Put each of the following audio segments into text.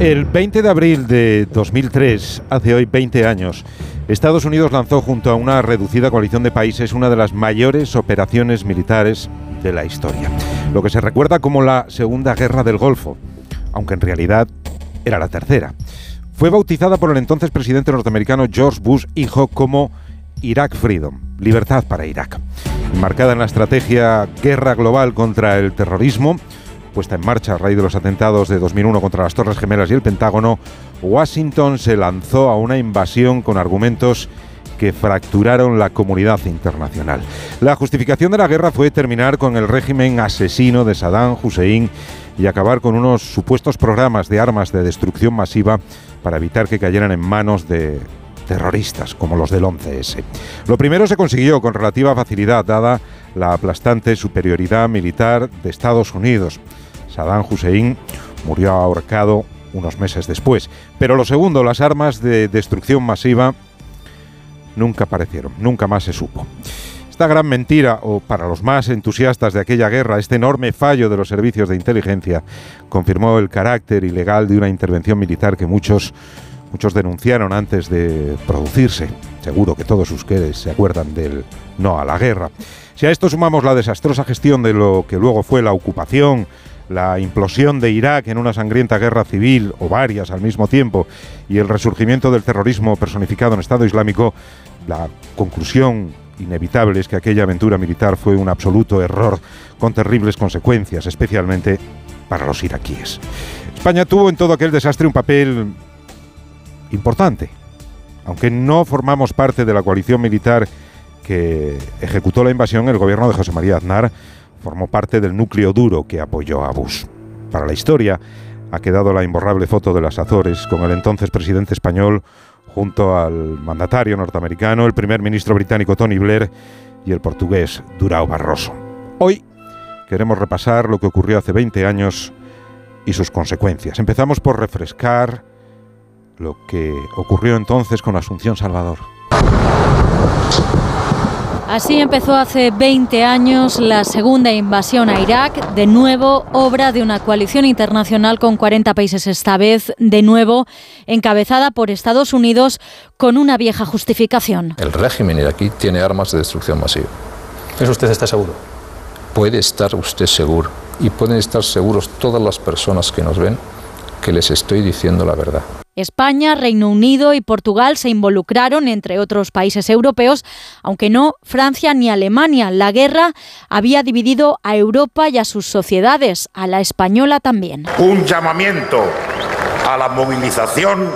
El 20 de abril de 2003, hace hoy 20 años, Estados Unidos lanzó junto a una reducida coalición de países una de las mayores operaciones militares de la historia. Lo que se recuerda como la Segunda Guerra del Golfo, aunque en realidad era la tercera. Fue bautizada por el entonces presidente norteamericano George Bush hijo como Iraq Freedom, libertad para Irak. Marcada en la estrategia guerra global contra el terrorismo, puesta en marcha a raíz de los atentados de 2001 contra las Torres Gemelas y el Pentágono, Washington se lanzó a una invasión con argumentos que fracturaron la comunidad internacional. La justificación de la guerra fue terminar con el régimen asesino de Saddam Hussein y acabar con unos supuestos programas de armas de destrucción masiva para evitar que cayeran en manos de terroristas como los del 11S. Lo primero se consiguió con relativa facilidad, dada la aplastante superioridad militar de Estados Unidos. Saddam Hussein murió ahorcado unos meses después. Pero lo segundo, las armas de destrucción masiva nunca aparecieron, nunca más se supo. Esta gran mentira, o para los más entusiastas de aquella guerra, este enorme fallo de los servicios de inteligencia, confirmó el carácter ilegal de una intervención militar que muchos Muchos denunciaron antes de producirse. Seguro que todos ustedes se acuerdan del no a la guerra. Si a esto sumamos la desastrosa gestión de lo que luego fue la ocupación, la implosión de Irak en una sangrienta guerra civil o varias al mismo tiempo y el resurgimiento del terrorismo personificado en Estado Islámico, la conclusión inevitable es que aquella aventura militar fue un absoluto error con terribles consecuencias, especialmente para los iraquíes. España tuvo en todo aquel desastre un papel importante. Aunque no formamos parte de la coalición militar que ejecutó la invasión, el gobierno de José María Aznar formó parte del núcleo duro que apoyó a Bush. Para la historia ha quedado la imborrable foto de las Azores con el entonces presidente español junto al mandatario norteamericano, el primer ministro británico Tony Blair y el portugués Durao Barroso. Hoy queremos repasar lo que ocurrió hace 20 años y sus consecuencias. Empezamos por refrescar lo que ocurrió entonces con Asunción Salvador. Así empezó hace 20 años la segunda invasión a Irak, de nuevo obra de una coalición internacional con 40 países esta vez, de nuevo encabezada por Estados Unidos con una vieja justificación. El régimen iraquí tiene armas de destrucción masiva. ¿Eso usted está seguro? Puede estar usted seguro y pueden estar seguros todas las personas que nos ven que les estoy diciendo la verdad. España, Reino Unido y Portugal se involucraron, entre otros países europeos, aunque no Francia ni Alemania. La guerra había dividido a Europa y a sus sociedades, a la española también. Un llamamiento a la movilización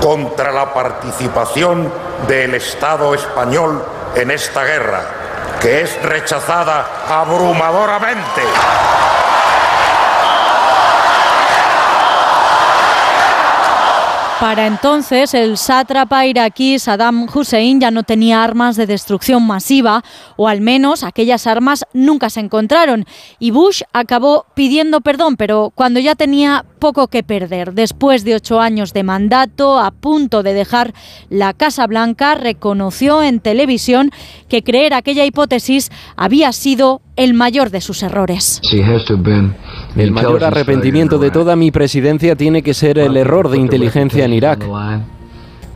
contra la participación del Estado español en esta guerra, que es rechazada abrumadoramente. Para entonces, el sátrapa iraquí Saddam Hussein ya no tenía armas de destrucción masiva, o al menos aquellas armas nunca se encontraron, y Bush acabó pidiendo perdón, pero cuando ya tenía poco que perder. Después de ocho años de mandato, a punto de dejar la Casa Blanca, reconoció en televisión que creer aquella hipótesis había sido el mayor de sus errores. El mayor arrepentimiento de toda mi presidencia tiene que ser el error de inteligencia en Irak.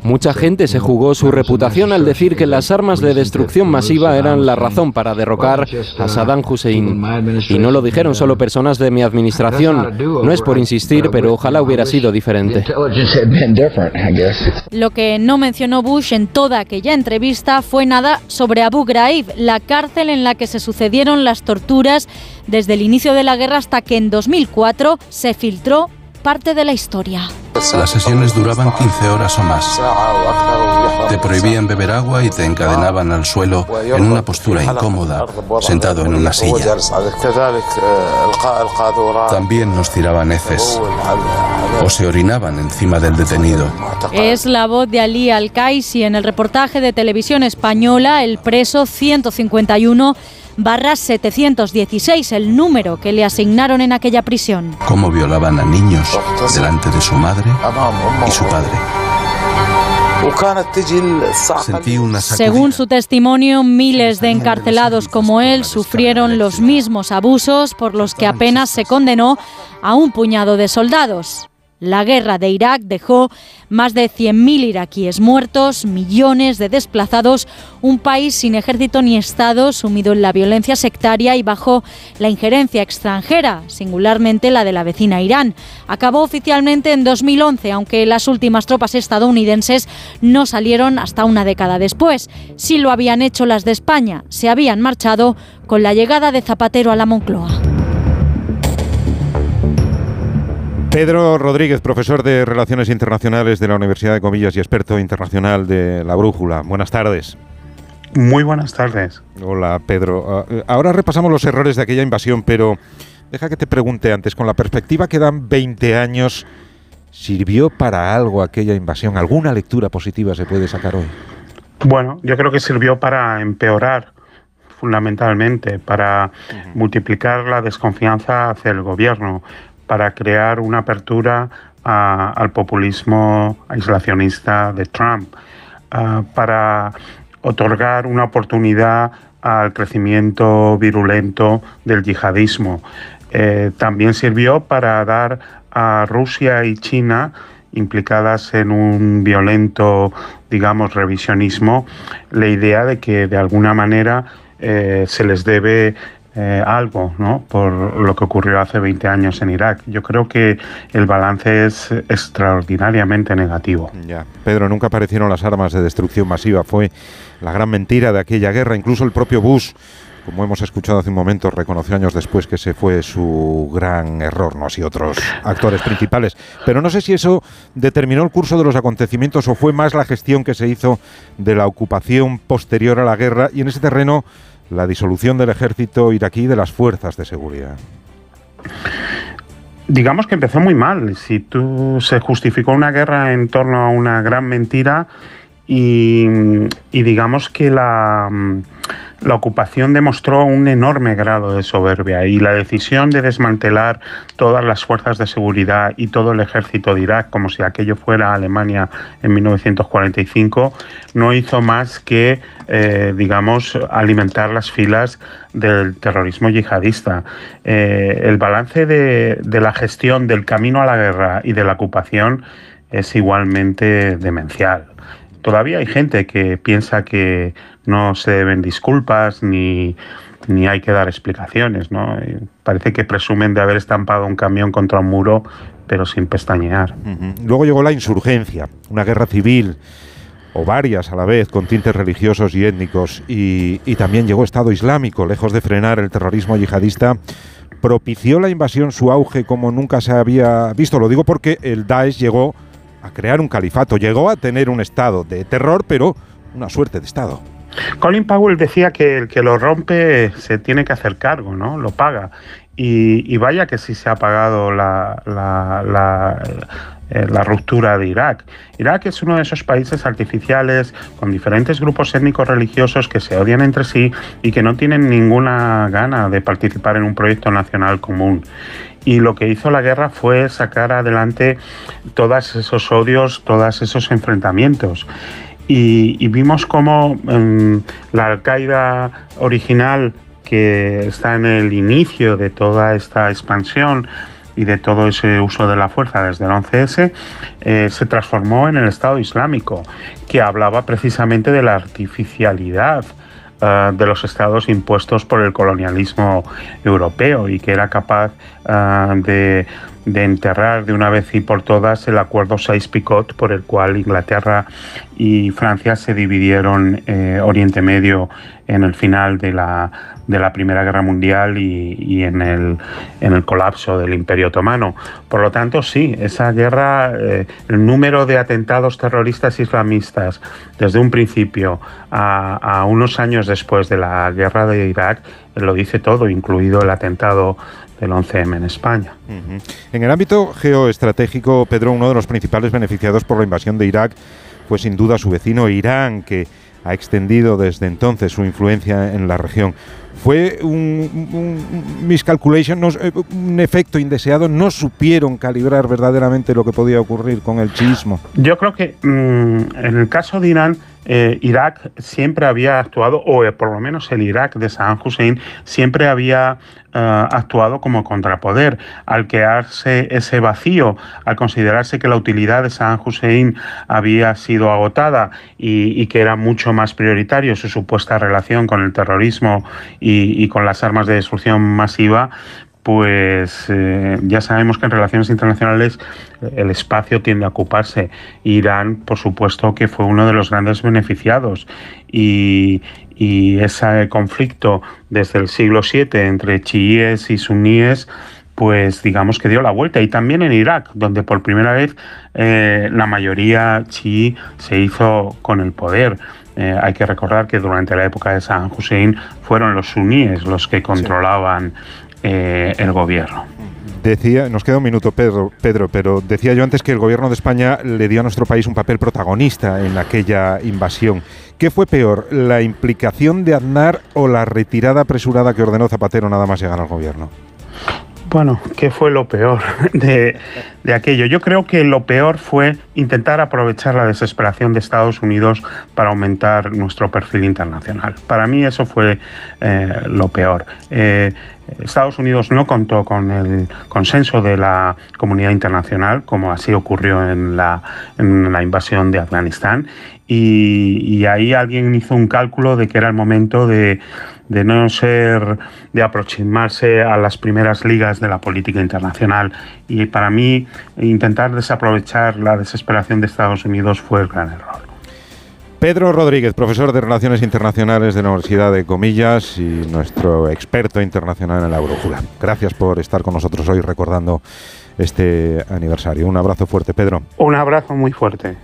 Mucha gente se jugó su reputación al decir que las armas de destrucción masiva eran la razón para derrocar a Saddam Hussein. Y no lo dijeron solo personas de mi administración. No es por insistir, pero ojalá hubiera sido diferente. Lo que no mencionó Bush en toda aquella entrevista fue nada sobre Abu Ghraib, la cárcel en la que se sucedieron las torturas desde el inicio de la guerra hasta que en 2004 se filtró parte de la historia. Las sesiones duraban 15 horas o más. Te prohibían beber agua y te encadenaban al suelo en una postura incómoda, sentado en una silla. También nos tiraban heces o se orinaban encima del detenido. Es la voz de Ali Al-Kaisi en el reportaje de televisión española El preso 151 barra 716, el número que le asignaron en aquella prisión. Cómo violaban a niños delante de su madre y su padre. Según su testimonio, miles de encarcelados como él sufrieron los mismos abusos por los que apenas se condenó a un puñado de soldados. La guerra de Irak dejó más de 100.000 iraquíes muertos, millones de desplazados, un país sin ejército ni Estado, sumido en la violencia sectaria y bajo la injerencia extranjera, singularmente la de la vecina Irán. Acabó oficialmente en 2011, aunque las últimas tropas estadounidenses no salieron hasta una década después. Sí lo habían hecho las de España, se habían marchado con la llegada de Zapatero a la Moncloa. Pedro Rodríguez, profesor de Relaciones Internacionales de la Universidad de Comillas y experto internacional de La Brújula. Buenas tardes. Muy buenas tardes. Hola, Pedro. Ah, ahora repasamos los errores de aquella invasión, pero deja que te pregunte antes, con la perspectiva que dan 20 años, ¿sirvió para algo aquella invasión? ¿Alguna lectura positiva se puede sacar hoy? Bueno, yo creo que sirvió para empeorar fundamentalmente, para multiplicar la desconfianza hacia el gobierno, para crear una apertura al populismo aislacionista de Trump, para otorgar una oportunidad al crecimiento virulento del yihadismo. Eh, también sirvió para dar a Rusia y China implicadas en un violento, digamos, revisionismo, la idea de que de alguna manera eh, se les debe eh, algo ¿no? por lo que ocurrió hace 20 años en Irak. Yo creo que el balance es extraordinariamente negativo. Ya. Pedro, nunca aparecieron las armas de destrucción masiva. Fue la gran mentira de aquella guerra. Incluso el propio Bush, como hemos escuchado hace un momento, reconoció años después que ese fue su gran error, no así otros actores principales. Pero no sé si eso determinó el curso de los acontecimientos o fue más la gestión que se hizo de la ocupación posterior a la guerra y en ese terreno la disolución del ejército iraquí de las fuerzas de seguridad? Digamos que empezó muy mal. Si tú se justificó una guerra en torno a una gran mentira y, y digamos que la la ocupación demostró un enorme grado de soberbia y la decisión de desmantelar todas las fuerzas de seguridad y todo el ejército de Irak, como si aquello fuera Alemania en 1945, no hizo más que, eh, digamos, alimentar las filas del terrorismo yihadista. Eh, el balance de, de la gestión del camino a la guerra y de la ocupación es igualmente demencial. Todavía hay gente que piensa que no se deben disculpas ni, hay que dar explicaciones. ¿no? Parece que presumen de haber estampado un camión contra un muro, pero sin pestañear. Luego llegó la insurgencia, una guerra civil o varias a la vez, con tintes religiosos y étnicos, y, y, también llegó Estado Islámico, lejos de frenar el terrorismo yihadista, propició la invasión su auge como nunca se había visto. Lo digo porque el Daesh llegó a crear un califato, llegó a tener un Estado de terror, pero una suerte de Estado. Colin Powell decía que el que lo rompe se tiene que hacer cargo, ¿no? Lo paga. Y, vaya que sí se ha pagado la, la, eh, la, ruptura de Irak. Irak es uno de esos países artificiales con diferentes grupos étnicos religiosos que se odian entre sí y que no tienen ninguna gana de participar en un proyecto nacional común y lo que hizo la guerra fue sacar adelante todos esos odios, todos esos enfrentamientos. Y, vimos cómo em, la Al-Qaeda original, que está en el inicio de toda esta expansión, y de todo ese uso de la fuerza desde el 11S, eh, se transformó en el Estado Islámico, que hablaba precisamente de la artificialidad eh, de los estados impuestos por el colonialismo europeo y que era capaz eh, de de enterrar de una vez y por todas el acuerdo Sykes-Picot por el cual Inglaterra y Francia se dividieron eh, Oriente Medio en el final de la, de la Primera Guerra Mundial y, en, el, en, el, colapso del Imperio Otomano. Por lo tanto, sí, esa guerra, eh, el número de atentados terroristas islamistas desde un principio a, a unos años después de la guerra de Irak lo dice todo, incluido el atentado del 11M en España. En el ámbito geoestratégico, Pedro, uno de los principales beneficiados por la invasión de Irak fue sin duda su vecino Irán, que ha extendido desde entonces su influencia en la región. Fue un, miscalculation, eh, un efecto indeseado, no supieron calibrar verdaderamente lo que podía ocurrir con el chiismo. Yo creo que mm, en el caso de Irán eh, Irak siempre había actuado, o eh, por lo menos el Irak de Saddam Hussein siempre había eh, actuado como contrapoder. Al quedarse ese vacío, al considerarse que la utilidad de Saddam Hussein había sido agotada y, que era mucho más prioritario su supuesta relación con el terrorismo y con las armas de destrucción masiva, pues eh, ya sabemos que en relaciones internacionales eh, el espacio tiende a ocuparse. Irán, por supuesto, que fue uno de los grandes beneficiados y, ese conflicto desde el siglo VII entre chiíes y suníes pues digamos que dio la vuelta. Y también en Irak, donde por primera vez eh, la mayoría chií se hizo con el poder. hay que recordar que durante la época de Saddam Hussein fueron los suníes los que controlaban eh, el gobierno. Decía, nos queda un minuto, Pedro, Pedro, pero decía yo antes que el gobierno de España le dio a nuestro país un papel protagonista en aquella invasión. ¿Qué fue peor, la implicación de Aznar o la retirada apresurada que ordenó Zapatero nada más llegar al gobierno? Bueno, ¿qué fue lo peor de, aquello? Yo creo que lo peor fue intentar aprovechar la desesperación de Estados Unidos para aumentar nuestro perfil internacional. Para mí eso fue eh, lo peor. Eh, Estados Unidos no contó con el consenso de la comunidad internacional, como así ocurrió en la, invasión de Afganistán, y, ahí alguien hizo un cálculo de que era el momento de, de no ser, de aproximarse a las primeras ligas de la política internacional. Y para mí, intentar desaprovechar la desesperación de Estados Unidos fue el gran error. Pedro Rodríguez, profesor de Relaciones Internacionales de la Universidad de Comillas y nuestro experto internacional en la brújula. Gracias por estar con nosotros hoy recordando este aniversario. Un abrazo fuerte, Pedro. Un abrazo muy fuerte.